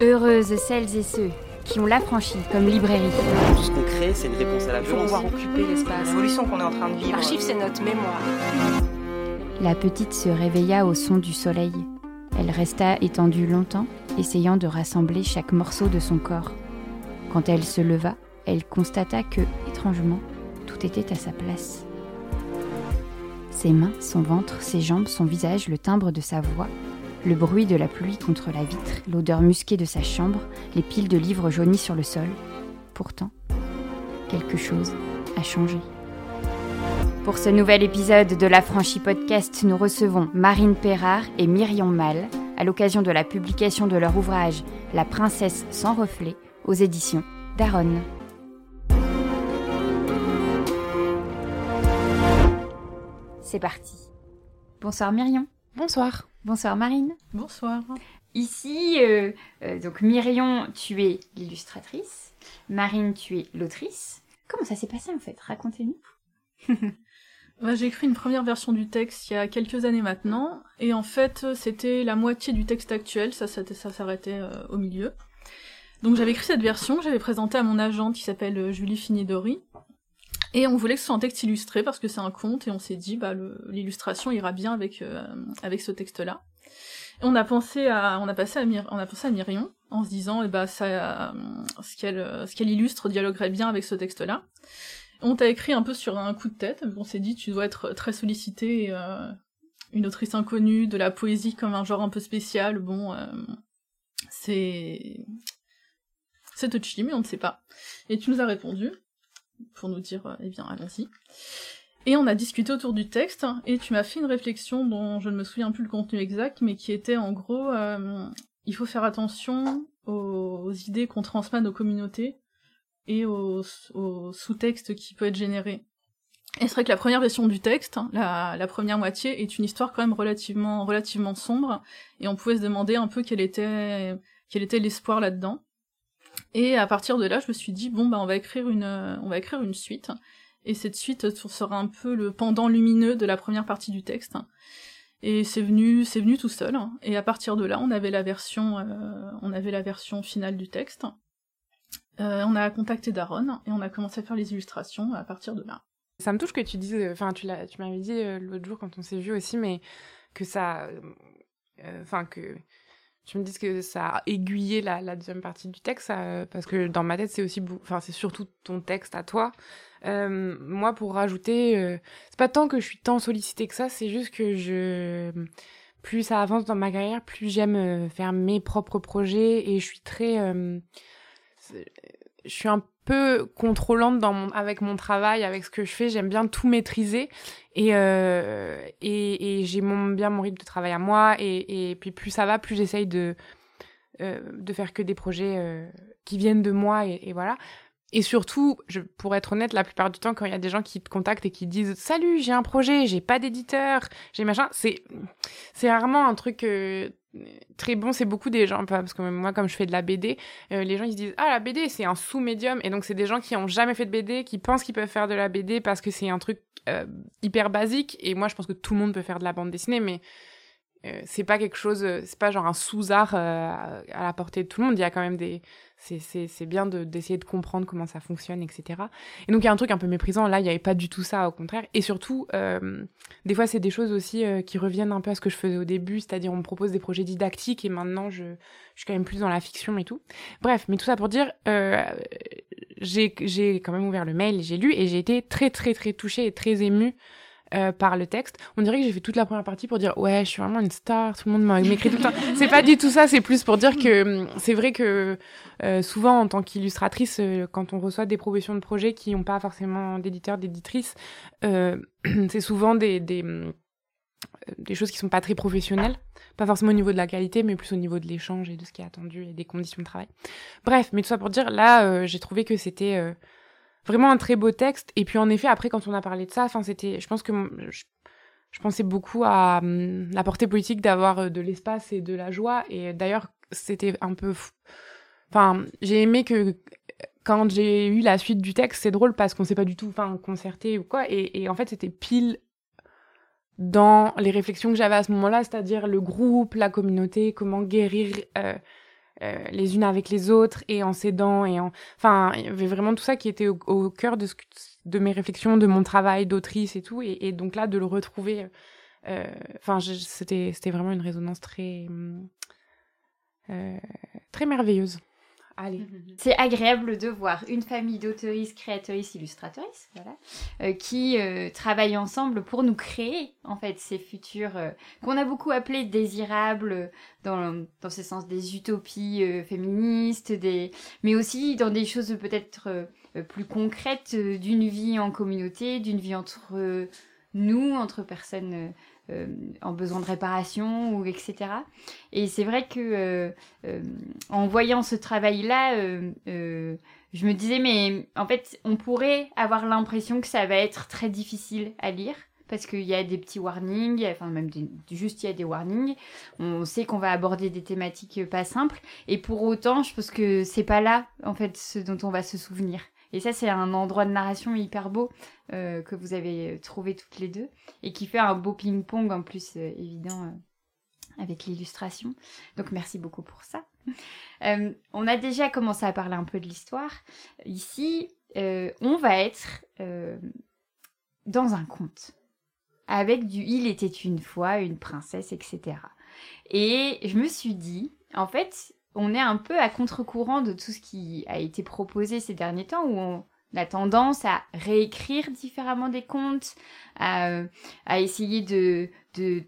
Heureuses celles et ceux qui ont l'affranchi comme librairie. Tout ce qu'on crée, c'est une réponse à la Il faut violence. pouvoir occuper l'espace. L'évolution qu'on est en train de vivre. L'archive, c'est notre mémoire. La petite se réveilla au son du soleil. Elle resta étendue longtemps, essayant de rassembler chaque morceau de son corps. Quand elle se leva, elle constata que, étrangement, tout était à sa place. Ses mains, son ventre, ses jambes, son visage, le timbre de sa voix, le bruit de la pluie contre la vitre, l'odeur musquée de sa chambre, les piles de livres jaunis sur le sol. Pourtant, quelque chose a changé. Pour ce nouvel épisode de La Franchie Podcast, nous recevons Marine Perrard et Myriam Mal à l'occasion de la publication de leur ouvrage La princesse sans reflet aux éditions Daronne. C'est parti. Bonsoir Myriam. Bonsoir. Bonsoir Marine. Bonsoir. Ici, euh, euh, donc Myriam, tu es l'illustratrice. Marine, tu es l'autrice. Comment ça s'est passé en fait? Racontez-nous. Bah, j'ai écrit une première version du texte il y a quelques années maintenant, et en fait c'était la moitié du texte actuel, ça, ça, ça s'arrêtait euh, au milieu. Donc j'avais écrit cette version j'avais présentée à mon agente qui s'appelle Julie Finidori, et on voulait que ce soit un texte illustré parce que c'est un conte, et on s'est dit bah l'illustration ira bien avec euh, avec ce texte-là. On a pensé à on a pensé à Myrion en se disant eh bah ça euh, ce qu'elle euh, ce qu'elle illustre dialoguerait bien avec ce texte-là. On t'a écrit un peu sur un coup de tête. On s'est dit, tu dois être très sollicité. une autrice inconnue, de la poésie comme un genre un peu spécial. Bon, euh, c'est. C'est touchy, mais on ne sait pas. Et tu nous as répondu pour nous dire, euh, eh bien, allons-y. Et on a discuté autour du texte, et tu m'as fait une réflexion dont je ne me souviens plus le contenu exact, mais qui était en gros, euh, il faut faire attention aux, aux idées qu'on transmet à nos communautés et au, au sous-texte qui peut être généré. Et c'est vrai que la première version du texte, hein, la, la première moitié, est une histoire quand même relativement, relativement sombre, et on pouvait se demander un peu quel était, quel était l'espoir là-dedans. Et à partir de là, je me suis dit bon bah on va écrire une, euh, on va écrire une suite, et cette suite sera un peu le pendant lumineux de la première partie du texte. Et c'est venu, c'est venu tout seul. Et à partir de là, on avait la version, euh, on avait la version finale du texte. Euh, on a contacté Daron et on a commencé à faire les illustrations à partir de là. Ça me touche que tu dises, enfin tu l'as, tu m'avais dit l'autre jour quand on s'est vu aussi, mais que ça, enfin que tu me dises que ça a aiguillé la, deuxième partie du texte, ça, parce que dans ma tête c'est aussi, enfin c'est surtout ton texte à toi. Euh, moi pour rajouter, euh, c'est pas tant que je suis tant sollicitée que ça, c'est juste que je, plus ça avance dans ma carrière, plus j'aime euh, faire mes propres projets et je suis très, euh, je suis un peu contrôlante dans mon, avec mon travail, avec ce que je fais. J'aime bien tout maîtriser et, euh, et, j'ai mon, bien mon rythme de travail à moi. Et, puis plus ça va, plus j'essaye de, euh, faire que des projets euh, qui viennent de moi et, voilà. Et surtout, pour être honnête, la plupart du temps, quand il y a des gens qui te contactent et qui disent Salut, j'ai un projet, j'ai pas d'éditeur, j'ai machin, c'est, c'est rarement un truc très bon. C'est beaucoup des gens, parce que moi, comme je fais de la BD, euh, les gens ils se disent ah la BD c'est un sous-médium et donc c'est des gens qui ont jamais fait de BD qui pensent qu'ils peuvent faire de la BD parce que c'est un truc euh, hyper basique et moi je pense que tout le monde peut faire de la bande dessinée mais euh, c'est pas quelque chose euh, c'est pas genre un sous-art euh, à la portée de tout le monde. Il y a quand même des c'est bien de d'essayer de comprendre comment ça fonctionne etc et donc il y a un truc un peu méprisant. Là il y avait pas du tout ça au contraire. Et surtout des fois c'est des choses aussi qui reviennent un peu à ce que je faisais au début. C'est-à-dire on me propose des projets didactiques et maintenant je je suis quand même plus dans la fiction et tout. Bref, mais tout ça pour dire, j'ai quand même ouvert le mail, j'ai lu et j'ai été très très très touchée et très émue euh, par le texte. On dirait que j'ai fait toute la première partie pour dire ouais, je suis vraiment une star, tout le monde m'écrit tout le temps. C'est pas du tout ça, c'est plus pour dire que hum, c'est vrai que euh, souvent en tant qu'illustratrice, euh, quand on reçoit des propositions de projets qui n'ont pas forcément d'éditeurs, d'éditrices, euh, c'est souvent des, hum, des choses qui sont pas très professionnelles, pas forcément au niveau de la qualité, mais plus au niveau de l'échange et de ce qui est attendu et des conditions de travail. Bref, mais tout ça pour dire, là, j'ai trouvé que c'était vraiment un très beau texte. Et puis en effet, après, quand on a parlé de ça, enfin, c'était, je pense que je, pensais beaucoup à hum, la portée politique d'avoir euh, de l'espace et de la joie. Et d'ailleurs, c'était un peu, enfin, j'ai aimé que quand j'ai eu la suite du texte, c'est drôle parce qu'on s'est pas du tout, enfin, concerté ou quoi. Et, et en fait, c'était pile dans les réflexions que j'avais à ce moment-là, c'est-à-dire le groupe, la communauté, comment guérir euh, les unes avec les autres et en s'aidant et en enfin il y avait vraiment tout ça qui était au, cœur de ce de mes réflexions de mon travail d'autrice et tout. Et, donc là de le retrouver enfin c'était c'était vraiment une résonance très très merveilleuse Allez. C'est agréable de voir une famille d'auteuristes, créatrices, illustratrices, voilà, euh, qui euh, travaillent ensemble pour nous créer, en fait, ces futurs euh, qu'on a beaucoup appelés désirables dans, dans ce sens des utopies féministes, des, mais aussi dans des choses peut-être plus concrètes d'une vie en communauté, d'une vie entre nous, entre personnes euh, en besoin de réparation ou etc. Et c'est vrai que euh, euh, en voyant ce travail-là, je me disais mais en fait on pourrait avoir l'impression que ça va être très difficile à lire parce qu'il y a des petits warnings, enfin même juste il y a des warnings. On sait qu'on va aborder des thématiques pas simples et pour autant, je pense que c'est pas là en fait ce dont on va se souvenir. Et ça, c'est un endroit de narration hyper beau euh, que vous avez trouvé toutes les deux et qui fait un beau ping-pong en plus euh, évident euh, avec l'illustration. Donc merci beaucoup pour ça. on a déjà commencé à parler un peu de l'histoire. Ici, on va être dans un conte avec du Il était une fois une princesse, etc. Et je me suis dit, en fait, on est un peu à contre-courant de tout ce qui a été proposé ces derniers temps, où on a tendance à réécrire différemment des contes, à, essayer de,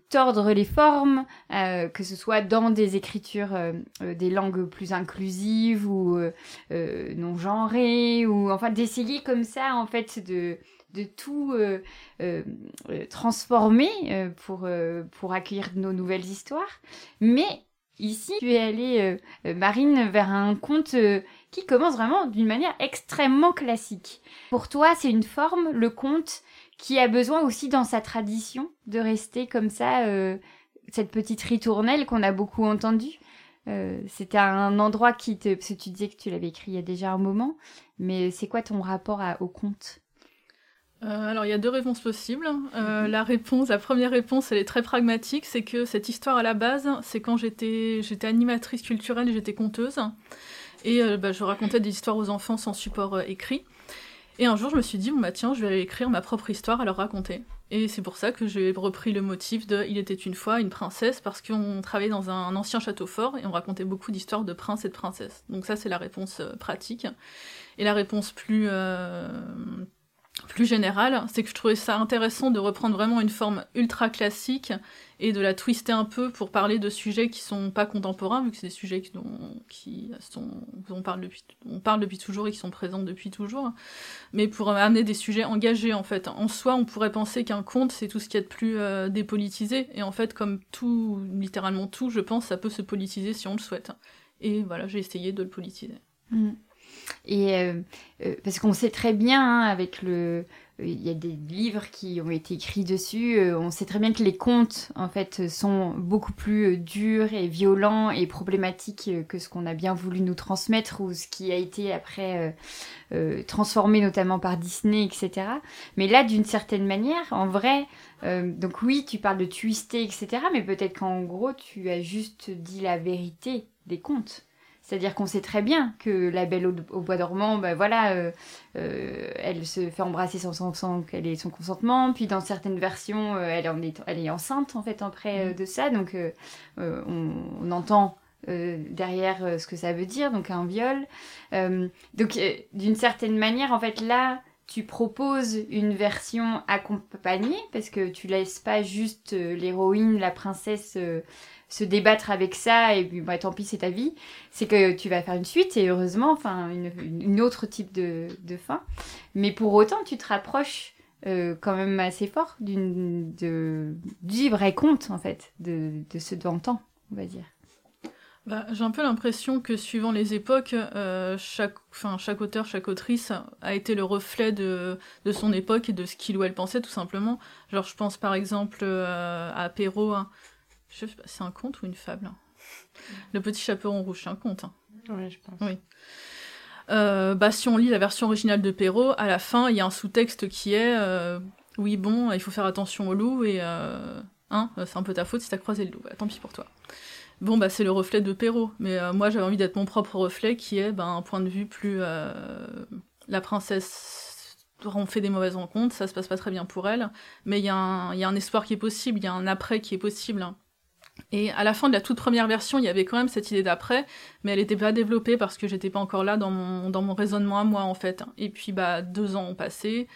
tordre les formes, euh, que ce soit dans des écritures, euh, euh, des langues plus inclusives ou non genrées, ou enfin d'essayer comme ça en fait de de tout transformer pour, pour accueillir nos nouvelles histoires. Mais Ici, tu es allée, euh, euh, Marine, vers un conte euh, qui commence vraiment d'une manière extrêmement classique. Pour toi, c'est une forme, le conte, qui a besoin aussi dans sa tradition de rester comme ça, cette petite ritournelle qu'on a beaucoup entendue. C'était un endroit qui te... Parce que tu disais que tu l'avais écrit il y a déjà un moment, mais c'est quoi ton rapport au conte? Euh, alors il y a deux réponses possibles. Euh, mhm. La réponse, la première réponse, elle est très pragmatique, c'est que cette histoire à la base, c'est quand j'étais j'étais animatrice culturelle et j'étais conteuse, et euh, bah, je racontais des histoires aux enfants sans support écrit. Et un jour, je me suis dit, bon bah tiens, je vais écrire ma propre histoire à leur raconter. Et c'est pour ça que j'ai repris le motif de Il était une fois une princesse, parce qu'on travaillait dans un ancien château fort et on racontait beaucoup d'histoires de princes et de princesses. Donc ça, c'est la réponse pratique. Et la réponse plus plus générale, c'est que je trouvais ça intéressant de reprendre vraiment une forme ultra classique et de la twister un peu pour parler de sujets qui sont pas contemporains, vu que c'est des sujets qui, qui sont, on parle depuis, on parle depuis toujours et qui sont présents depuis toujours, mais pour amener des sujets engagés en fait. En soi, on pourrait penser qu'un conte c'est tout ce qui est de plus euh, dépolitisé, et en fait, comme tout, littéralement tout, je pense, ça peut se politiser si on le souhaite. Et voilà, j'ai essayé de le politiser. Mm. Et euh, euh, parce qu'on sait très bien, hein, avec le, euh, il y a des livres qui ont été écrits dessus. on sait très bien que les contes, en fait, sont beaucoup plus durs et violents et problématiques que ce qu'on a bien voulu nous transmettre ou ce qui a été après transformé notamment par Disney, etc. Mais là, d'une certaine manière, en vrai, donc oui, tu parles de twister, etc. Mais peut-être qu'en gros, tu as juste dit la vérité des contes. C'est-à-dire qu'on sait très bien que la belle au, bois dormant, ben voilà, euh, euh, elle se fait embrasser sans, sans, qu'elle ait son consentement. Puis dans certaines versions, euh, elle, est, elle est enceinte en fait après mm. de ça. Donc on, entend derrière ce que ça veut dire, donc un viol. donc d'une certaine manière, en fait là, tu proposes une version accompagnée parce que tu laisses pas juste l'héroïne, la princesse se débattre avec ça et puis bah, tant pis c'est ta vie. C'est que tu vas faire une suite et heureusement enfin une, autre type de, de, fin. Mais pour autant tu te rapproches euh, quand même assez fort d'une de du vrai conte en fait de, de ce d'antan on va dire. Bah, j'ai un peu l'impression que suivant les époques, euh, chaque, enfin, chaque auteur, chaque autrice a été le reflet de, de son époque et de ce qu'il ou elle pensait tout simplement. Genre je pense par exemple euh, à Perrault, hein, je sais pas, c'est un conte ou une fable hein. Le petit chaperon rouge, c'est un conte. Hein. Oui, je pense. Oui. Euh, bah, si on lit la version originale de Perrault, à la fin, il y a un sous-texte qui est euh, Oui, bon, il faut faire attention au loup et euh, hein, c'est un peu ta faute si t'as croisé le loup. Bah, tant pis pour toi. bon bah c'est le reflet de Perrault. Mais moi j'avais envie d'être mon propre reflet, qui est ben, un point de vue plus la princesse on fait des mauvaises rencontres, ça se passe pas très bien pour elle, mais il y, a un espoir qui est possible, il y a un après qui est possible. Et à la fin de la toute première version, il y avait quand même cette idée d'après, mais elle n'était pas développée parce que j'étais pas encore là dans mon, dans mon raisonnement à moi en fait. Et puis bah deux ans ont passé,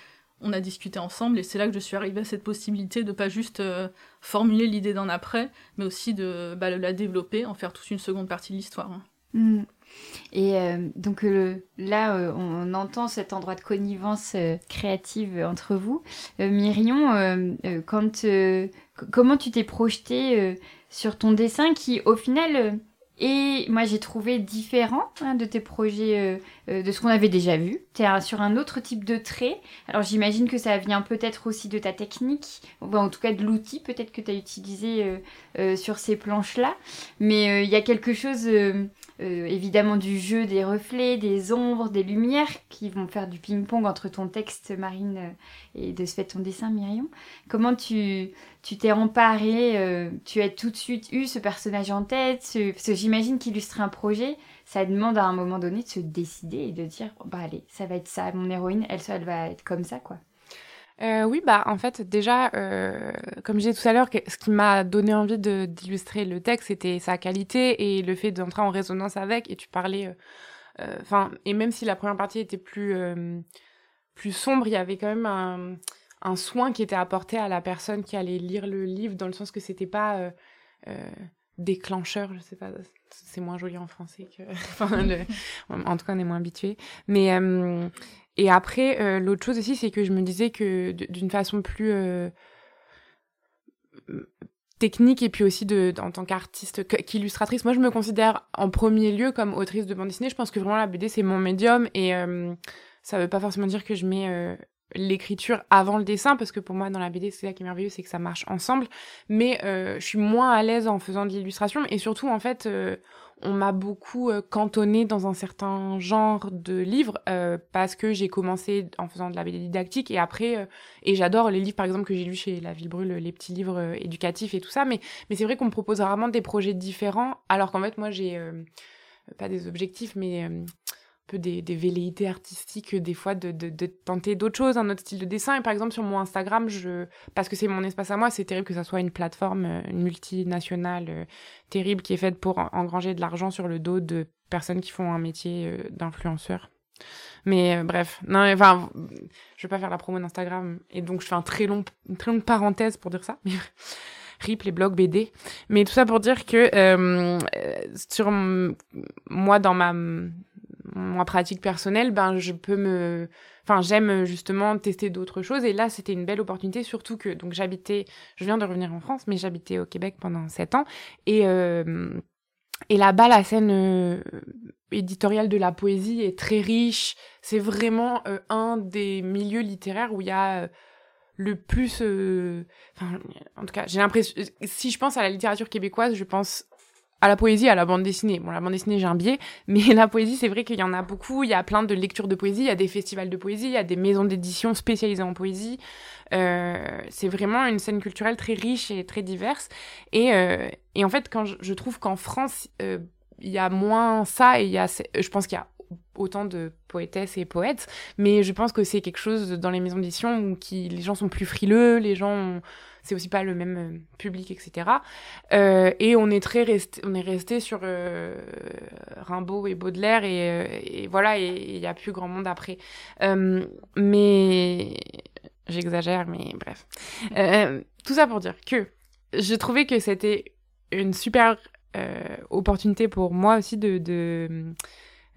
on a discuté ensemble et c'est là que je suis arrivée à cette possibilité de pas juste euh, formuler l'idée d'un après, mais aussi de bah, la développer, en faire toute une seconde partie de l'histoire. Mmh. Et euh, donc là, euh, on, entend cet endroit de connivence créative entre vous. Myrion, quand, comment tu t'es projetée sur ton dessin qui, au final, euh, est, moi j'ai trouvé différent hein, de tes projets, euh, euh, de ce qu'on avait déjà vu. Tu es sur un autre type de trait. Alors j'imagine que ça vient peut-être aussi de ta technique, en tout cas de l'outil peut-être que tu as utilisé sur ces planches-là. Mais il y a quelque chose euh, évidemment du jeu des reflets, des ombres, des lumières qui vont faire du ping-pong entre ton texte, Marine, euh, et de ce fait ton dessin, Myrion. Comment tu tu t'es emparé, euh, tu as tout de suite eu ce personnage en tête, parce que j'imagine qu'illustrer un projet, ça demande à un moment donné de se décider et de dire, bah allez, ça va être ça, mon héroïne, elle, elle va être comme ça, quoi. Euh, oui, bah en fait déjà, euh, comme je disais tout à l'heure, ce qui m'a donné envie d'illustrer le texte, c'était sa qualité et le fait d'entrer en résonance avec. Et tu parlais, euh, enfin, et même si la première partie était plus sombre, il y avait quand même un, un, soin qui était apporté à la personne qui allait lire le livre, dans le sens que c'était pas déclencheur, je sais pas, c'est moins joli en français que, enfin, en tout cas on est moins habitué, mais et après, euh, l'autre chose aussi, c'est que je me disais que d'une façon plus euh, technique et puis aussi de, en tant qu'artiste, qu'illustratrice, moi je me considère en premier lieu comme autrice de bande dessinée. Je pense que vraiment la BD c'est mon médium et euh, ça veut pas forcément dire que je mets l'écriture avant le dessin parce que pour moi dans la BD c'est ça qui est merveilleux c'est que ça marche ensemble mais je suis moins à l'aise en faisant de l'illustration et surtout en fait on m'a beaucoup euh, cantonné dans un certain genre de livres euh, parce que j'ai commencé en faisant de la didactique et après euh, et j'adore les livres par exemple que j'ai lus chez La Ville Brûle les petits livres éducatifs et tout ça mais mais c'est vrai qu'on me propose rarement des projets différents alors qu'en fait moi j'ai pas des objectifs mais peu des, velléités artistiques des fois de, tenter d'autres choses, un autre style de dessin. Et par exemple sur mon Instagram, je parce que c'est mon espace à moi, c'est terrible que ça soit une plateforme euh, multinationale euh, terrible qui est faite pour engranger de l'argent sur le dos de personnes qui font un métier euh, d'influenceur. Mais bref, non, enfin, je vais pas faire la promo d'Instagram et donc je fais un très long, une très longue parenthèse pour dire ça. RIP, les blogs BD. Mais tout ça pour dire que sur moi, dans ma ma pratique personnelle, ben je peux me, enfin j'aime justement tester d'autres choses. Et là c'était une belle opportunité surtout que donc j'habitais, je viens de revenir en France mais j'habitais au Québec pendant sept ans. Et euh, et là-bas la scène euh, éditoriale de la poésie est très riche, c'est vraiment euh, un des milieux littéraires où il y a le plus enfin en tout cas j'ai l'impression si je pense à la littérature québécoise je pense à la poésie, à la bande dessinée. Bon, la bande dessinée, j'ai un biais, mais la poésie, c'est vrai qu'il y en a beaucoup. Il y a plein de lectures de poésie, il y a des festivals de poésie, il y a des maisons d'édition spécialisées en poésie. Euh, c'est vraiment une scène culturelle très riche et très diverse. Et, euh, en fait, quand je, trouve qu'en France, euh, il y a moins ça, et y a, je pense qu'il y a autant de poétesses et poètes, mais je pense que c'est quelque chose dans les maisons d'édition où les gens sont plus frileux, les gens... Ont, c'est aussi pas le même euh, public, etc. Euh, et on est très resté, on est resté sur euh, Rimbaud et Baudelaire et, voilà, et il y a plus grand monde après. mais j'exagère, mais bref. tout ça pour dire que je trouvais que c'était une super opportunité pour moi aussi de,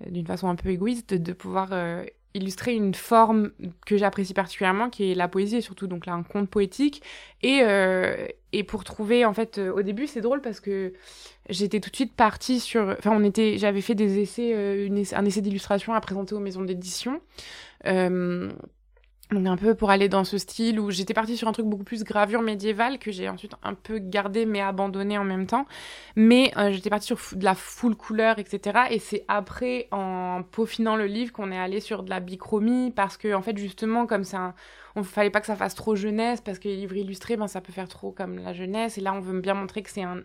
d'une façon un peu égoïste de, pouvoir illustrer une forme que j'apprécie particulièrement, qui est la poésie, et surtout donc là un conte poétique. Et, euh, et pour trouver, en fait, euh, au début, c'est drôle parce que j'étais tout de suite partie sur. Enfin, on était, j'avais fait des essais, euh, un essai d'illustration à présenter aux maisons d'édition. Donc un peu pour aller dans ce style où j'étais partie sur un truc beaucoup plus gravure médiévale que j'ai ensuite un peu gardé mais abandonné en même temps. Mais euh, j'étais partie sur de la full couleur, etc. Et c'est après, en peaufinant le livre, qu'on est allé sur de la bichromie parce que en fait justement comme ça, on fallait pas que ça fasse trop jeunesse parce que les livres illustrés, ben ça peut faire trop comme la jeunesse. Et là on veut bien montrer que c'est un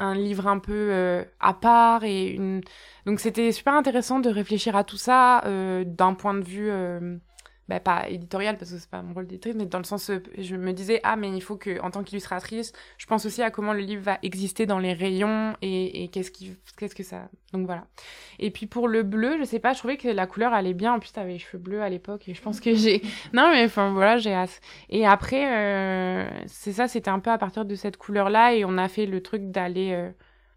un livre un peu à part et une donc c'était super intéressant de réfléchir à tout ça d'un point de vue bah, pas éditorial parce que c'est pas mon rôle d'éditrice, mais dans le sens, euh, je me disais, ah, mais il faut que, en tant qu'illustratrice, je pense aussi à comment le livre va exister dans les rayons et, et qu'est-ce qui, qu'est-ce que ça. Donc voilà. Et puis pour le bleu, je sais pas, je trouvais que la couleur allait bien. En plus, t'avais les cheveux bleus à l'époque et je pense que j'ai. non, mais enfin voilà, j'ai. Et après, euh, c'est ça, c'était un peu à partir de cette couleur-là et on a fait le truc d'aller euh,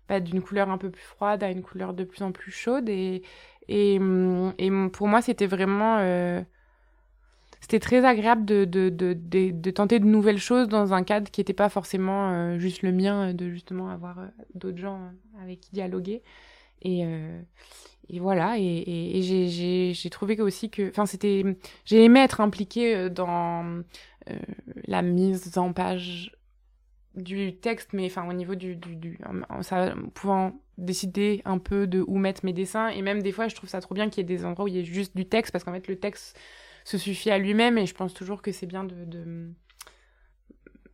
bah, d'une couleur un peu plus froide à une couleur de plus en plus chaude et. Et, et pour moi, c'était vraiment c'était très agréable de, de, de, tenter de nouvelles choses dans un cadre qui n'était pas forcément euh, juste le mien, euh, de justement avoir euh, d'autres gens avec qui dialoguer. Et, et voilà, et, et, j'ai trouvé aussi que. Enfin, c'était. J'ai aimé être impliquée dans la mise en page du texte, mais enfin au niveau du, du, ça, pouvant décider un peu de où mettre mes dessins et même des fois je trouve ça trop bien qu'il y ait des endroits où il y ait juste du texte parce qu'en fait le texte se suffit à lui-même et je pense toujours que c'est bien de, de,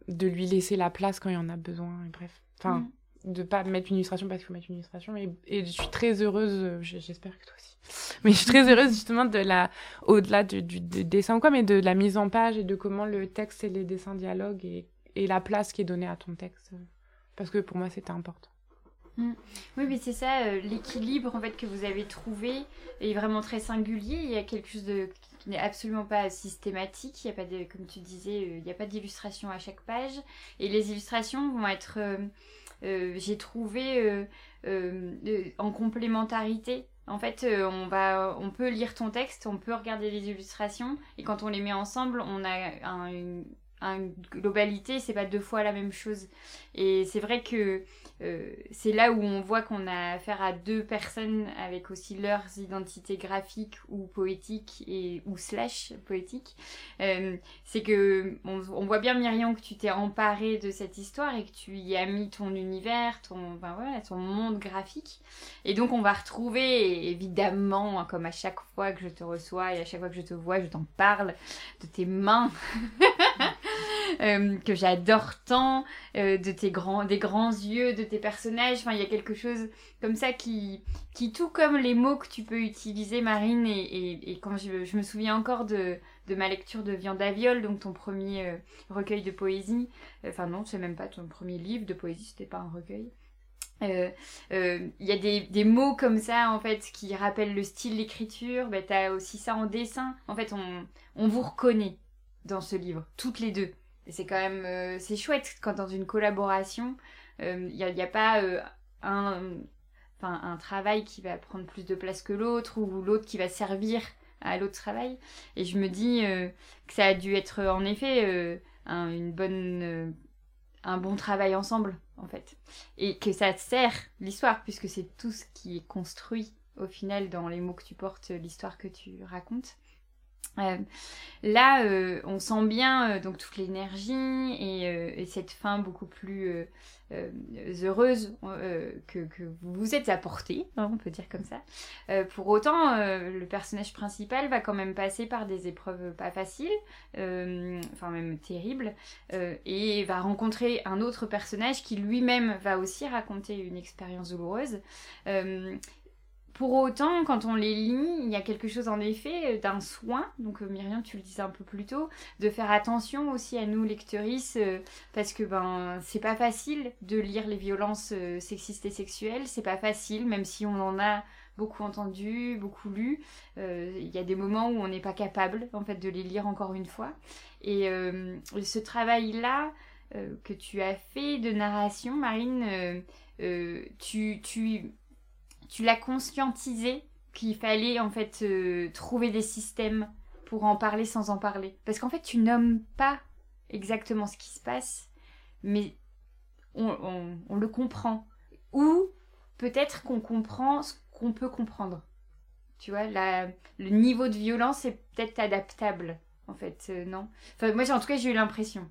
de lui laisser la place quand il en a besoin. Et bref, enfin, mm. de pas mettre une illustration parce qu'il faut mettre une illustration. Et, et je suis très heureuse, j'espère que toi aussi, mais je suis très heureuse justement de la, au-delà du, du, dessin ou quoi, mais de la mise en page et de comment le texte et les dessins dialoguent et, et la place qui est donnée à ton texte. Parce que pour moi, c'était important. Mm. Oui, mais c'est ça, euh, l'équilibre en fait que vous avez trouvé est vraiment très singulier. Il y a quelque chose de n'est absolument pas systématique. Il y a pas de, comme tu disais, euh, il n'y a pas d'illustration à chaque page. Et les illustrations vont être, euh, j'ai trouvé en complémentarité. En fait, on va, on peut lire ton texte, on peut regarder les illustrations, et quand on les met ensemble, on a un, une, une globalité, c'est pas deux fois la même chose. Et c'est vrai que euh, c'est là où on voit qu'on a affaire à deux personnes avec aussi leurs identités graphiques ou poétiques et ou slash poétiques. Euh, c'est que on, voit bien Myriam que tu t'es emparé de cette histoire et que tu y as mis ton univers, ton, ben voilà, ton monde graphique. Et donc on va retrouver évidemment, comme à chaque fois que je te reçois et à chaque fois que je te vois, je t'en parle de tes mains. Euh, que j'adore tant, euh, de tes grands, des grands yeux, de tes personnages. Enfin, il y a quelque chose comme ça qui, qui tout comme les mots que tu peux utiliser, Marine, et, quand je, me souviens encore de, ma lecture de Viande à donc ton premier euh, recueil de poésie. Enfin, non, c'est même pas ton premier livre de poésie, c'était pas un recueil. Il y a des, mots comme ça en fait qui rappellent le style d'écriture. Ben, T'as aussi ça en dessin. En fait, on vous reconnaît dans ce livre, toutes les deux c'est quand même euh, c'est chouette quand dans une collaboration il euh, n'y a, pas euh, un, un travail qui va prendre plus de place que l'autre ou l'autre qui va servir à l'autre travail. Et je me dis que ça a dû être en effet un, une bonne un bon travail ensemble en fait. Et que ça sert l'histoire puisque c'est tout ce qui est construit au final dans les mots que tu portes l'histoire que tu racontes euh, là, euh, on sent bien euh, donc toute l'énergie et, cette fin beaucoup plus heureuse que, vous vous êtes apportée, hein, on peut dire comme ça. pour autant, le personnage principal va quand même passer par des épreuves pas faciles, enfin même terribles, et va rencontrer un autre personnage qui lui-même va aussi raconter une expérience douloureuse. Pour autant, quand on les lit, il y a quelque chose en effet d'un soin, donc euh, Myriam, tu le disais un peu plus tôt, de faire attention aussi à nous lectrices, euh, parce que ben c'est pas facile de lire les violences euh, sexistes et sexuelles, c'est pas facile, même si on en a beaucoup entendu, beaucoup lu, il y a des moments où on n'est pas capable en fait de les lire encore une fois. Et ce travail-là que tu as fait de narration, Marine, tu, tu tu l'as conscientisé qu'il fallait en fait euh, trouver des systèmes pour en parler sans en parler. Parce qu'en fait, tu nommes pas exactement ce qui se passe, mais on, le comprend. Ou peut-être qu'on comprend ce qu'on peut comprendre. Tu vois, le niveau de violence est peut-être adaptable, en fait, euh, non? Enfin, moi, en tout cas, j'ai eu l'impression.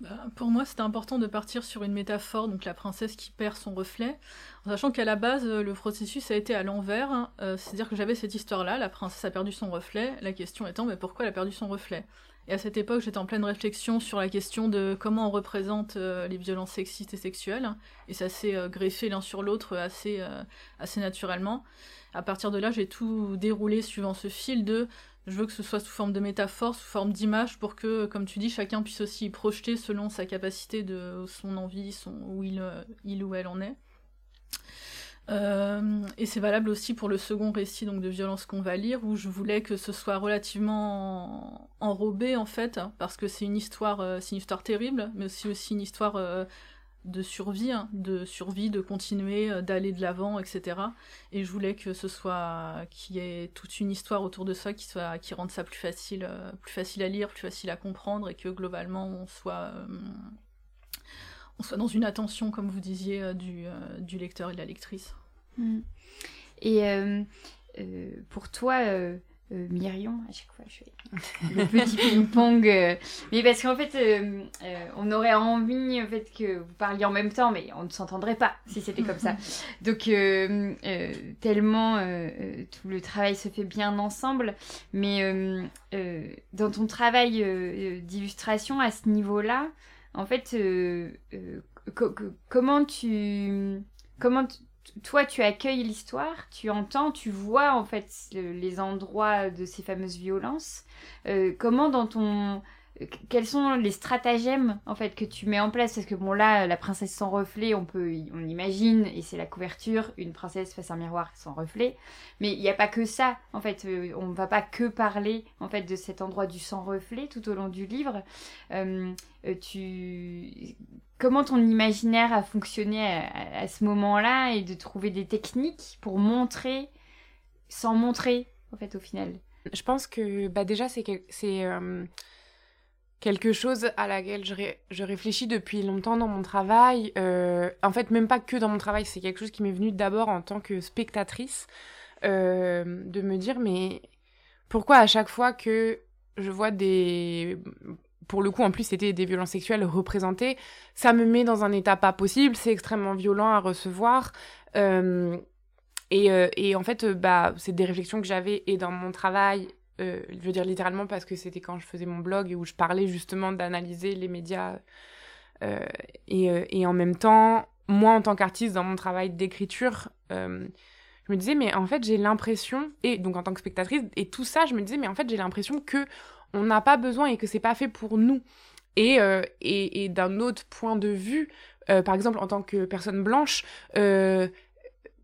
Bah, pour moi, c'était important de partir sur une métaphore, donc la princesse qui perd son reflet, en sachant qu'à la base, le processus a été à l'envers, hein. euh, c'est-à-dire que j'avais cette histoire-là, la princesse a perdu son reflet, la question étant, mais pourquoi elle a perdu son reflet? Et à cette époque, j'étais en pleine réflexion sur la question de comment on représente les violences sexistes et sexuelles. Et ça s'est greffé l'un sur l'autre assez, assez naturellement. À partir de là, j'ai tout déroulé suivant ce fil de je veux que ce soit sous forme de métaphore, sous forme d'image, pour que, comme tu dis, chacun puisse aussi y projeter selon sa capacité, de son envie, son, où il, il ou elle en est. Euh, et c'est valable aussi pour le second récit donc de violence qu'on va lire, où je voulais que ce soit relativement enrobé en fait, parce que c'est une histoire, euh, c'est une histoire terrible, mais aussi une histoire euh, de survie, hein, de survie, de continuer, euh, d'aller de l'avant, etc. Et je voulais que ce soit, qu'il y ait toute une histoire autour de ça qui soit, qui rende ça plus facile, euh, plus facile à lire, plus facile à comprendre, et que globalement on soit, euh, on soit dans une attention, comme vous disiez, du, du lecteur et de la lectrice. Mm. Et pour toi, euh, Myrion, à chaque fois je fais le petit ping-pong. Euh, mais parce qu'en fait, euh, on aurait envie en fait, que vous parliez en même temps, mais on ne s'entendrait pas si c'était comme ça. Donc, tellement tout le travail se fait bien ensemble. Mais dans ton travail d'illustration à ce niveau-là, en fait, comment tu. Comment tu toi, tu accueilles l'histoire, tu entends, tu vois en fait les endroits de ces fameuses violences. Euh, comment dans ton quels sont les stratagèmes en fait que tu mets en place? Parce que bon là la princesse sans reflet on peut on imagine et c'est la couverture une princesse face à un miroir sans reflet mais il n'y a pas que ça en fait euh, on ne va pas que parler en fait de cet endroit du sans reflet tout au long du livre. Euh, tu comment ton imaginaire a fonctionné à, ce moment-là et de trouver des techniques pour montrer sans montrer en fait au final? Je pense que bah déjà c'est c'est euh, quelque chose à laquelle je, réfléchis depuis longtemps dans mon travail euh, en fait même pas que dans mon travail c'est quelque chose qui m'est venu d'abord en tant que spectatrice euh, de me dire mais pourquoi à chaque fois que je vois des pour le coup, en plus, c'était des violences sexuelles représentées. Ça me met dans un état pas possible. C'est extrêmement violent à recevoir. Euh, et, en fait, bah, c'est des réflexions que j'avais et dans mon travail. Je veux dire littéralement parce que c'était quand je faisais mon blog et où je parlais justement d'analyser les médias. Et, et, en même temps, moi, en tant qu'artiste, dans mon travail d'écriture, je me disais, mais en fait, j'ai l'impression, et donc en tant que spectatrice, et tout ça, je me disais, mais en fait, j'ai l'impression que on n'a pas besoin et que c'est pas fait pour nous. Et, euh, et, d'un autre point de vue, euh, par exemple en tant que personne blanche, euh,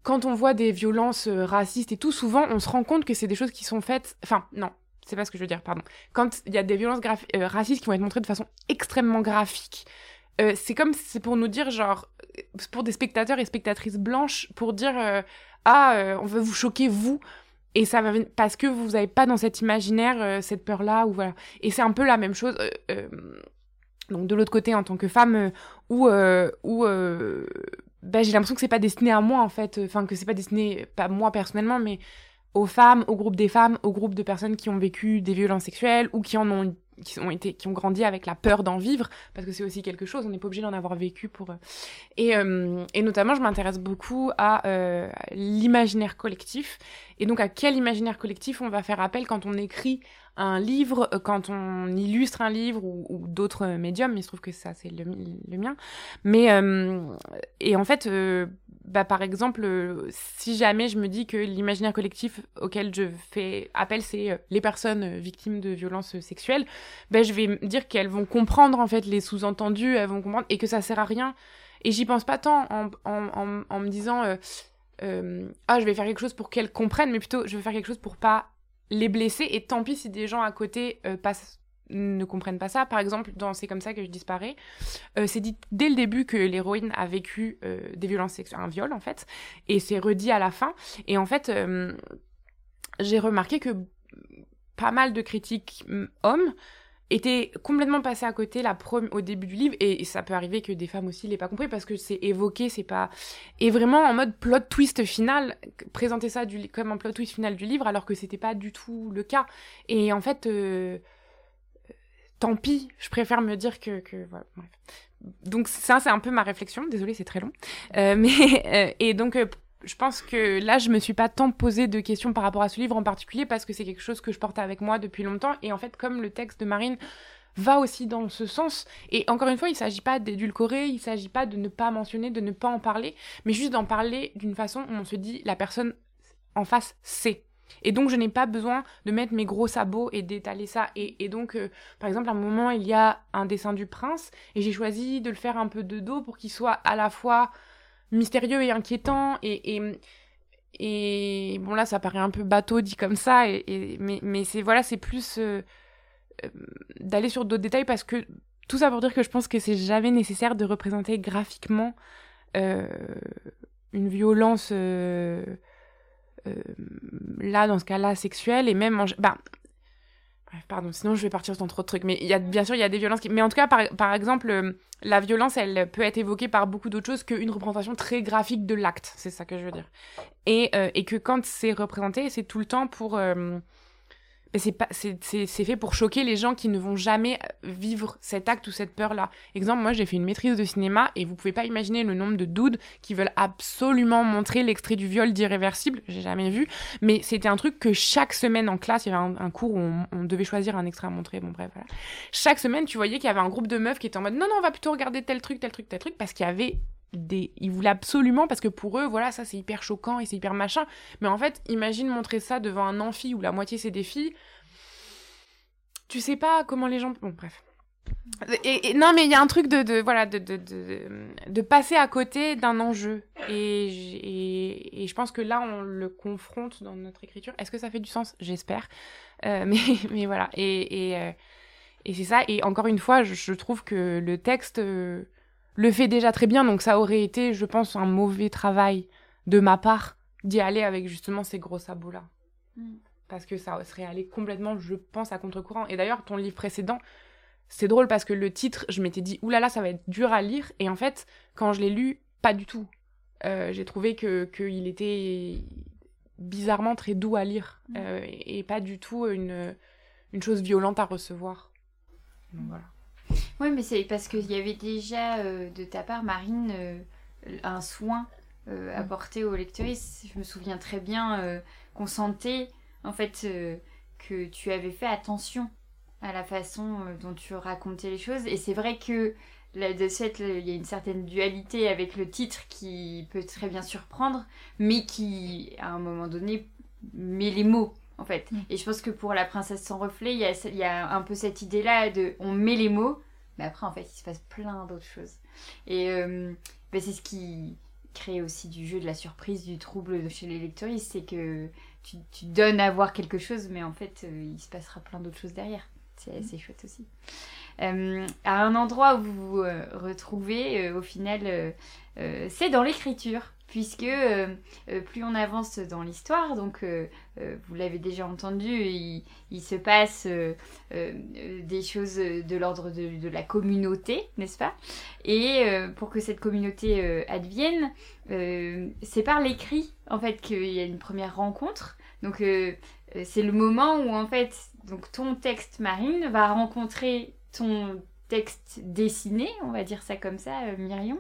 quand on voit des violences racistes et tout, souvent on se rend compte que c'est des choses qui sont faites. Enfin, non, c'est pas ce que je veux dire, pardon. Quand il y a des violences racistes qui vont être montrées de façon extrêmement graphique, c'est comme c'est pour nous dire, genre, pour des spectateurs et spectatrices blanches, pour dire Ah, on veut vous choquer, vous. Et ça va parce que vous n'avez pas dans cet imaginaire euh, cette peur-là ou voilà. Et c'est un peu la même chose. Euh, euh, donc de l'autre côté, en tant que femme, où où bah, j'ai l'impression que c'est pas destiné à moi en fait. Enfin que c'est pas destiné pas moi personnellement, mais aux femmes, au groupe des femmes, au groupe de personnes qui ont vécu des violences sexuelles ou qui en ont qui ont été qui ont grandi avec la peur d'en vivre parce que c'est aussi quelque chose on n'est pas obligé d'en avoir vécu pour et, euh, et notamment je m'intéresse beaucoup à euh, l'imaginaire collectif et donc à quel imaginaire collectif on va faire appel quand on écrit un livre, euh, quand on illustre un livre ou, d'autres médiums, il se trouve que ça c'est le, mien. Mais euh, et en fait, euh, bah, par exemple, si jamais je me dis que l'imaginaire collectif auquel je fais appel, c'est les personnes victimes de violences sexuelles, bah, je vais dire qu'elles vont comprendre en fait les sous-entendus, elles vont comprendre et que ça sert à rien. Et j'y pense pas tant en, en, me disant ah je vais faire quelque chose pour qu'elles comprennent, mais plutôt je vais faire quelque chose pour pas les blesser et tant pis si des gens à côté euh, ne comprennent pas ça. Par exemple, dans C'est comme ça que je disparais, euh, c'est dit dès le début que l'héroïne a vécu euh, des violences sexuelles, un viol en fait, et c'est redit à la fin. Et en fait, j'ai remarqué que pas mal de critiques hommes était complètement passé à côté la au début du livre et, ça peut arriver que des femmes aussi l'aient pas compris parce que c'est évoqué c'est pas et vraiment en mode plot twist final présenter ça du... comme un plot twist final du livre alors que c'était pas du tout le cas. Et en fait euh, tant pis je préfère me dire que, que voilà donc ça c'est un peu ma réflexion. Désolée c'est très long. Euh, mais euh, et donc je pense que là, je me suis pas tant posé de questions par rapport à ce livre en particulier parce que c'est quelque chose que je porte avec moi depuis longtemps. Et en fait, comme le texte de Marine va aussi dans ce sens. Et encore une fois, il s'agit pas d'édulcorer, il s'agit pas de ne pas mentionner, de ne pas en parler, mais juste d'en parler d'une façon où on se dit la personne en face sait. Et donc, je n'ai pas besoin de mettre mes gros sabots et d'étaler ça. Et, donc, euh, par exemple, à un moment, il y a un dessin du prince, et j'ai choisi de le faire un peu de dos pour qu'il soit à la fois mystérieux et inquiétant. Et, et, bon, là, ça paraît un peu bateau dit comme ça, mais, c'est voilà, c'est plus euh, euh, d'aller sur d'autres détails parce que tout ça pour dire que je pense que c'est jamais nécessaire de représenter graphiquement une violence. Euh, là, dans ce cas-là, sexuel et même en... Bah, pardon, sinon je vais partir dans trop de trucs. Mais il y a, bien sûr, il y a des violences qui... Mais en tout cas, par, par exemple, euh, la violence, elle peut être évoquée par beaucoup d'autres choses qu'une représentation très graphique de l'acte. C'est ça que je veux dire. Et, euh, et que quand c'est représenté, c'est tout le temps pour c'est pas c'est fait pour choquer les gens qui ne vont jamais euh, vivre cet acte ou cette peur là exemple moi j'ai fait une maîtrise de cinéma et vous pouvez pas imaginer le nombre de dudes qui veulent absolument montrer l'extrait du viol d'irréversible. J'ai jamais vu. Mais c'était un truc que chaque semaine en classe il y avait un, cours où on, devait choisir un extrait à montrer. Bon bref voilà. Chaque semaine tu voyais qu'il y avait un groupe de meufs qui étaient en mode non non on va plutôt regarder tel truc tel truc tel truc parce qu'il y avait ils voulaient absolument parce que pour eux voilà ça c'est hyper choquant et c'est hyper machin. Mais en fait imagine montrer ça devant un amphi où la moitié c'est des filles. Tu sais pas comment les gens bon bref. Et, non mais il y a un truc de, voilà de, de, passer à côté d'un enjeu. Et, je pense que là on le confronte dans notre écriture. Est-ce que ça fait du sens? J'espère. Euh, mais mais voilà. Et euh, et c'est ça. Et encore une fois je, je trouve que le texte euh, le fait déjà très bien, donc ça aurait été, je pense, un mauvais travail de ma part d'y aller avec justement ces gros sabots-là. Mm. Parce que ça serait allé complètement, je pense, à contre-courant. Et d'ailleurs, ton livre précédent, c'est drôle parce que le titre, je m'étais dit, oulala, ça va être dur à lire. Et en fait, quand je l'ai lu, pas du tout. Euh, j'ai trouvé que qu'il était bizarrement très doux à lire mm. euh, et, pas du tout une, une chose violente à recevoir. Donc voilà. Oui, mais c'est parce qu'il y avait déjà euh, de ta part, Marine, euh, un soin euh, apporté aux lectrices. Je me souviens très bien qu'on sentait en fait que tu avais fait attention à la façon dont tu racontais les choses. Et c'est vrai que là, de fait, il y a une certaine dualité avec le titre qui peut très bien surprendre, mais qui, à un moment donné, met les mots en fait. Mm. Et je pense que pour La princesse sans reflet, il y a, il y a un peu cette idée-là de on met les mots, mais après, en fait, il se passe plein d'autres choses. Et euh, ben, c'est ce qui crée aussi du jeu, de la surprise, du trouble chez les lecteuristes, c'est que tu, tu, donnes à voir quelque chose, mais en fait, euh, il se passera plein d'autres choses derrière. C'est assez chouette aussi. Euh, à un endroit où vous vous retrouvez, au final, c'est dans l'écriture puisque euh, euh, plus on avance dans l'histoire, donc euh, vous l'avez déjà entendu, il, se passe des choses de l'ordre de, la communauté, n'est-ce pas? Et pour que cette communauté advienne, c'est par l'écrit, en fait, qu'il y a une première rencontre. Donc c'est le moment où, en fait, donc ton texte marine va rencontrer ton texte dessiné, on va dire ça comme ça, Myrion.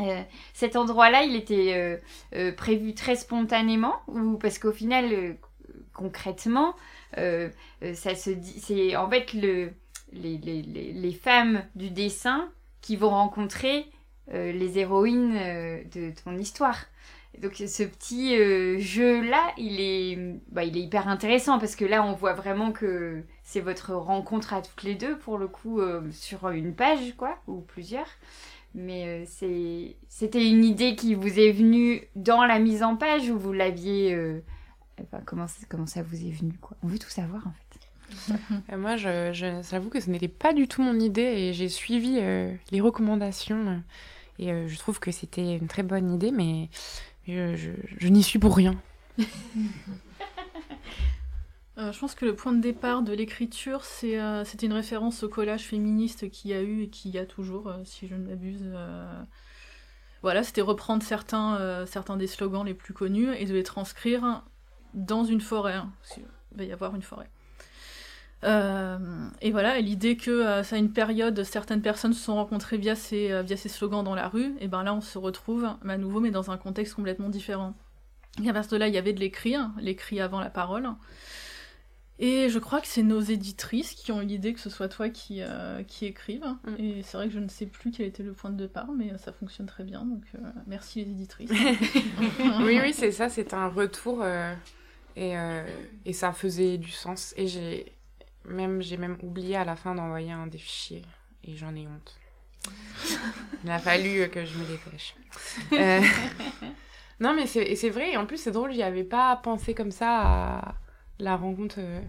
Euh, cet endroit-là, il était euh, euh, prévu très spontanément, ou parce qu'au final, concrètement, ça se dit, c'est en fait le, les, les, les, femmes du dessin qui vont rencontrer les héroïnes de ton histoire. Donc ce petit jeu-là, il est, bah, il est hyper intéressant parce que là, on voit vraiment que c'est votre rencontre à toutes les deux, pour le coup, sur une page, quoi, ou plusieurs. Mais euh, c'était une idée qui vous est venue dans la mise en page ou vous l'aviez... Euh, comment, comment ça vous est venu quoi? On veut tout savoir en fait. Euh, moi, je, j'avoue que ce n'était pas du tout mon idée et j'ai suivi les recommandations et je trouve que c'était une très bonne idée, mais je, je n'y suis pour rien. Euh, je pense que le point de départ de l'écriture, c'est, euh, c'était une référence au collage féministe qu'il y a eu et qu'il y a toujours, euh, si je ne m'abuse. Voilà, c'était reprendre certains, des slogans les plus connus et de les transcrire dans une forêt. Hein, il va y avoir une forêt. et voilà, l'idée que ça a une période, certaines personnes se sont rencontrées via ces, slogans dans la rue, et ben là on se retrouve à nouveau, mais dans un contexte complètement différent. Et à de là, il y avait de l'écrit, hein, l'écrit avant la parole. Et je crois que c'est nos éditrices qui ont eu l'idée que ce soit toi qui, euh, qui écrive. Mm. Et c'est vrai que je ne sais plus quel était le point de départ, mais ça fonctionne très bien. Donc euh, merci les éditrices. oui, oui, c'est ça, c'est un retour. Euh, et, et, ça faisait du sens. Et j'ai même, j'ai même oublié à la fin d'envoyer un des fichiers. Et j'en ai honte. Il a fallu que je me dépêche. non, mais c'est vrai. Et en plus, c'est drôle, j'y avais pas pensé comme ça à la rencontre. Euh,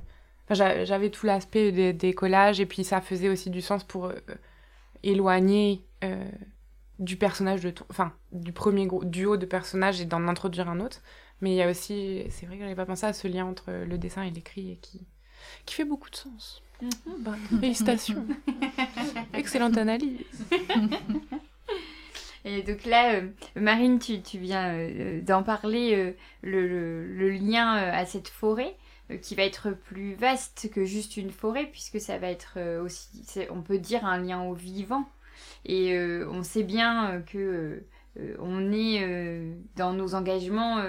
j'avais tout l'aspect des, collages et puis ça faisait aussi du sens pour euh, éloigner euh, du personnage de enfin du premier duo de personnages et d'en introduire un autre. Mais il y a aussi, c'est vrai que j'avais pas pensé à ce lien entre le dessin et l'écrit et qui qui fait beaucoup de sens. Bah, félicitations. Excellente analyse. Et donc là, Marine, tu, tu viens d'en parler, le, le, lien à cette forêt. Euh, qui va être plus vaste que juste une forêt, puisque ça va être euh, aussi, on peut dire, un lien au vivant. Et euh, on sait bien que on est dans nos engagements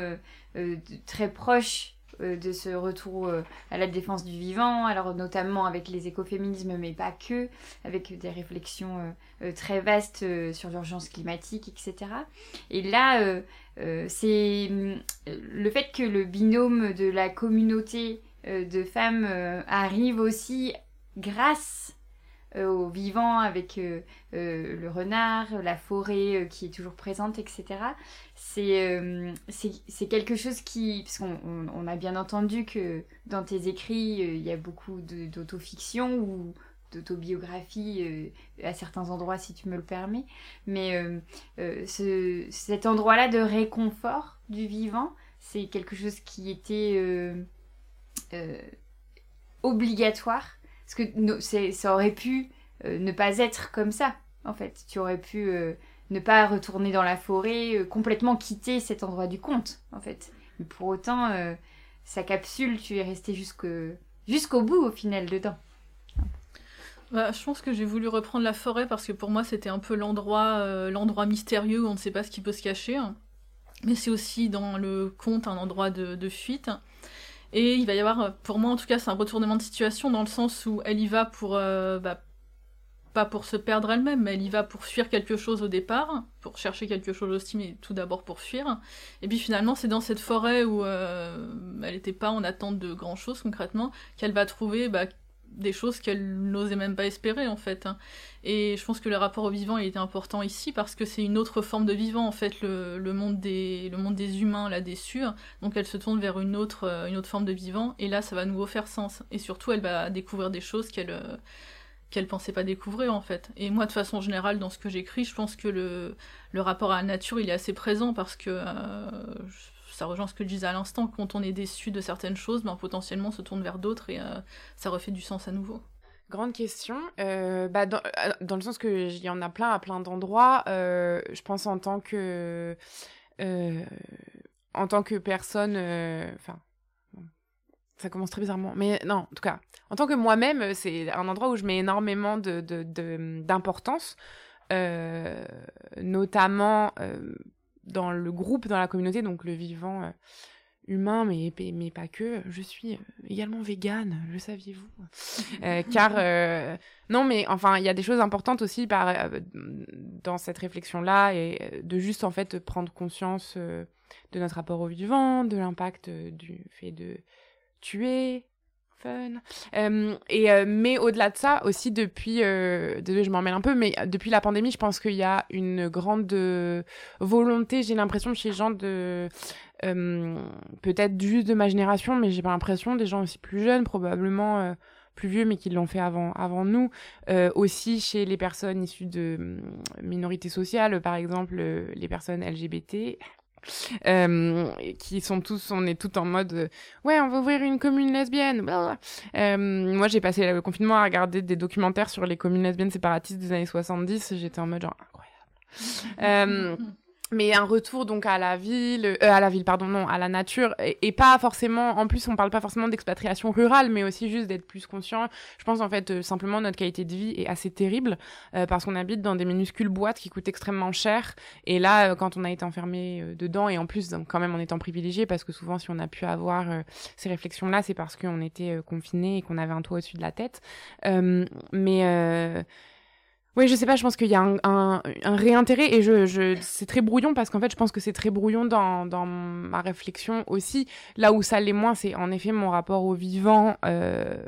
très proches de ce retour à la défense du vivant, alors notamment avec les écoféminismes, mais pas que, avec des réflexions très vastes sur l'urgence climatique, etc. Et là, euh, c'est mm, le fait que le binôme de la communauté euh, de femmes euh, arrive aussi grâce au vivant avec le renard, la forêt qui est toujours présente, etc. C'est quelque chose qui... Parce qu'on on a bien entendu que dans tes écrits, il y a beaucoup d'autofiction d'autobiographie euh, à certains endroits si tu me le permets. Mais euh, euh, ce, cet endroit-là de réconfort du vivant, c'est quelque chose qui était obligatoire. Parce que ça aurait pu ne pas être comme ça, en fait. Tu aurais pu ne pas retourner dans la forêt, complètement quitter cet endroit du conte, en fait. Mais pour autant, sa capsule, tu es resté jusqu'au bout, au final, dedans. Bah, je pense que j'ai voulu reprendre la forêt parce que pour moi c'était un peu l'endroit euh, l'endroit mystérieux où on ne sait pas ce qui peut se cacher. Mais c'est aussi dans le conte un endroit de, fuite. Et il va y avoir, pour moi en tout cas, c'est un retournement de situation dans le sens où elle y va pour, euh, bah, pas pour se perdre elle-même, mais elle y va pour fuir quelque chose au départ, pour chercher quelque chose aussi, mais tout d'abord pour fuir. Et puis finalement, c'est dans cette forêt où euh, elle n'était pas en attente de grand chose concrètement, qu'elle va trouver bah, des choses qu'elle n'osait même pas espérer en fait. Hein. Et je pense que le rapport au vivant il était important ici parce que c'est une autre forme de vivant en fait, le, le, monde, des, le monde des humains l'a déçue. Donc elle se tourne vers une autre, euh, une autre forme de vivant et là ça va à nouveau faire sens. Et surtout elle va découvrir des choses qu'elle euh, qu'elle pensait pas découvrir en fait. Et moi de façon générale dans ce que j'écris, je pense que le, le rapport à la nature il est assez présent parce que euh, ça rejoint ce que je disais à l'instant, quand on est déçu de certaines choses, ben, potentiellement on se tourne vers d'autres et euh, ça refait du sens à nouveau. Grande question. Euh, bah, dans, euh, dans, le sens que y en a plein à plein d'endroits. je pense en tant que en tant que personne. Enfin, ça commence très bizarrement. Mais non, en tout cas, en tant que moi-même, c'est un endroit où je mets énormément de d'importance, notamment dans le groupe, dans la communauté, donc le vivant euh, humain, mais, mais pas que. Je suis euh, également végane, le saviez-vous? Euh, Car, non, mais enfin, il y a des choses importantes aussi par, dans cette réflexion-là, et de juste en fait prendre conscience de notre rapport au vivant, de l'impact du fait de tuer, Euh, et euh, mais au-delà de ça aussi depuis, euh, je m'en mêle un peu, mais depuis la pandémie, je pense qu'il y a une grande volonté, j'ai l'impression chez les gens de peut-être juste de ma génération, mais j'ai pas l'impression des gens aussi plus jeunes probablement. plus vieux mais qui l'ont fait avant avant nous aussi chez les personnes issues de minorités sociales par exemple les personnes LGBT euh, qui sont tous, on est tout en mode, euh, ouais, on va ouvrir une commune lesbienne. Euh, moi, j'ai passé le confinement à regarder des documentaires sur les communes lesbiennes séparatistes des années 70. J'étais en mode genre incroyable. mais un retour donc à la ville, euh, à la ville, pardon, non, à la nature, et, pas forcément, en plus on parle pas forcément d'expatriation rurale, mais aussi juste d'être plus conscient. Je pense en fait euh, simplement notre qualité de vie est assez terrible euh, parce qu'on habite dans des minuscules boîtes qui coûtent extrêmement cher, et là quand on a été enfermé dedans, et en plus quand même en étant privilégié, parce que souvent si on a pu avoir ces réflexions-là, c'est parce qu'on était confiné et qu'on avait un toit au-dessus de la tête. mais oui, je sais pas, je pense qu'il y a un, un, un, réintérêt et je, je c'est très brouillon parce qu'en fait, je pense que c'est très brouillon dans, dans ma réflexion aussi. Là où ça l'est moins, c'est en effet mon rapport au vivant euh,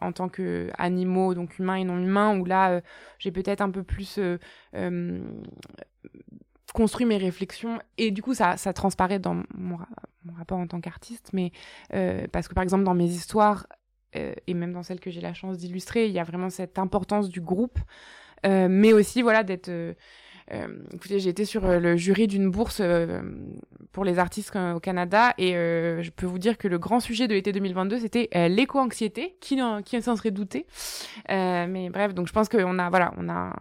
en tant que animaux, donc humains et non humains, où là, euh, j'ai peut-être un peu plus euh, euh, construit mes réflexions et du coup, ça, ça transparaît dans mon, mon rapport en tant qu'artiste. Mais euh, parce que par exemple, dans mes histoires, euh, et même dans celle que j'ai la chance d'illustrer, il y a vraiment cette importance du groupe, euh, mais aussi voilà d'être euh, écoutez, j'ai été sur le jury d'une bourse pour les artistes au Canada et je peux vous dire que le grand sujet de l'été 2022 c'était l'éco-anxiété, qui, qui s'en serait douté? mais bref, donc je pense qu'on a voilà, on a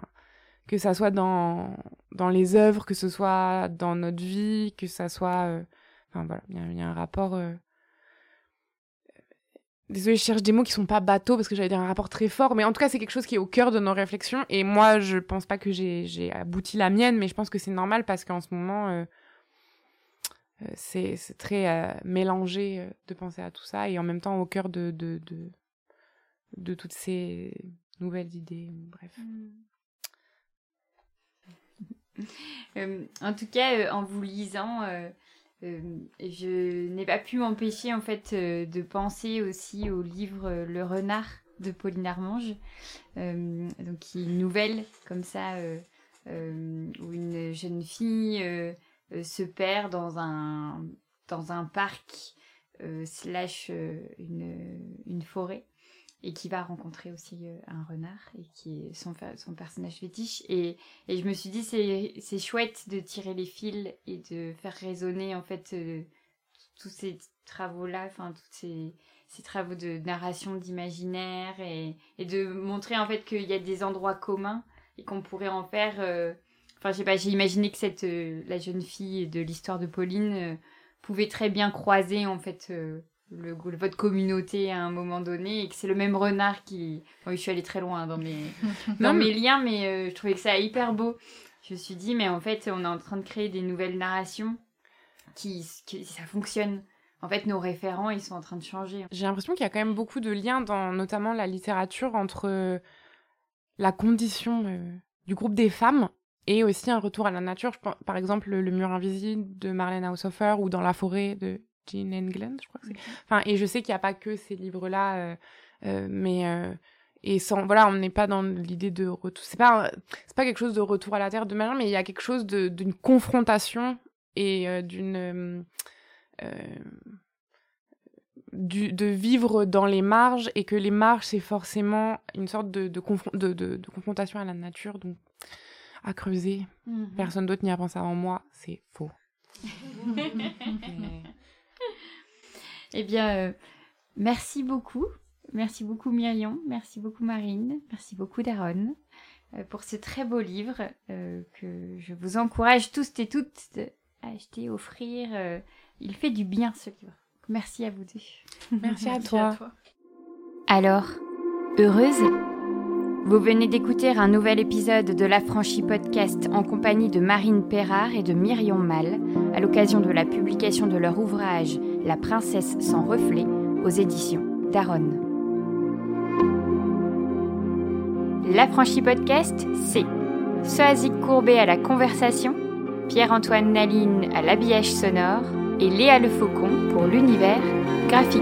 que ça soit dans dans les œuvres, que ce soit dans notre vie, que ça soit, enfin voilà, il y, y, a un rapport Désolée, je cherche des mots qui sont pas bateaux parce que j'avais un rapport très fort, mais en tout cas, c'est quelque chose qui est au cœur de nos réflexions. Et moi, je pense pas que j'ai abouti la mienne, mais je pense que c'est normal parce qu'en ce moment, euh, euh c'est très euh, mélangé de penser à tout ça et en même temps au cœur de, toutes ces nouvelles idées. Bref. Mm. en tout cas, en vous lisant, je n'ai pas pu m'empêcher en fait euh, de penser aussi au livre euh, Le Renard de Pauline Armange, donc qui est une nouvelle comme ça où une jeune fille se perd dans un dans un parc slash une, une forêt et qui va rencontrer aussi euh, un renard et qui est son, son personnage fétiche. Et, et je me suis dit c'est chouette de tirer les fils et de faire résonner en fait euh, tous ces travaux là enfin tous ces, ces travaux de narration d'imaginaire et, et de montrer en fait qu'il y a des endroits communs et qu'on pourrait en faire euh, enfin je sais pas j'ai imaginé que cette la jeune fille de l'histoire de Pauline pouvait très bien croiser en fait le, votre communauté à un moment donné et que c'est le même renard qui... Bon, je suis allée très loin dans mes, dans mes liens, mais euh, je trouvais que ça hyper beau. Je me suis dit, mais en fait, on est en train de créer des nouvelles narrations qui, qui ça fonctionne. En fait, nos référents, ils sont en train de changer. J'ai l'impression qu'il y a quand même beaucoup de liens dans notamment la littérature entre la condition euh, du groupe des femmes et aussi un retour à la nature. par exemple, Le mur invisible de Marlène Haushofer ou Dans la forêt de Jean England, je crois que c'est. Enfin, et je sais qu'il n'y a pas que ces livres-là, euh, euh, mais euh, et sans voilà, on n'est pas dans l'idée de retour. C'est pas c'est pas quelque chose de retour à la terre de manière, mais il y a quelque chose de d'une confrontation et d'une du, de vivre dans les marges et que les marges c'est forcément une sorte de de, de, de, confrontation à la nature donc à creuser. Mm-hmm. Personne d'autre n'y a pensé avant moi, c'est faux. Eh bien, euh, merci beaucoup. Merci beaucoup Myriam, merci beaucoup Marine, merci beaucoup Daron euh, pour ce très beau livre euh, que je vous encourage tous et toutes à acheter, offrir. il fait du bien ce livre. Merci à vous deux. Merci, à, toi. à toi. Alors, heureuse Vous venez d'écouter un nouvel épisode de l'Affranchi Podcast en compagnie de Marine Perrard et de Myriam Mal à l'occasion de la publication de leur ouvrage la princesse sans reflet aux éditions Daron. L'affranchi podcast, c'est Soazic Courbet à la conversation, Pierre-Antoine Naline à l'habillage sonore et Léa Le Faucon pour l'univers graphique.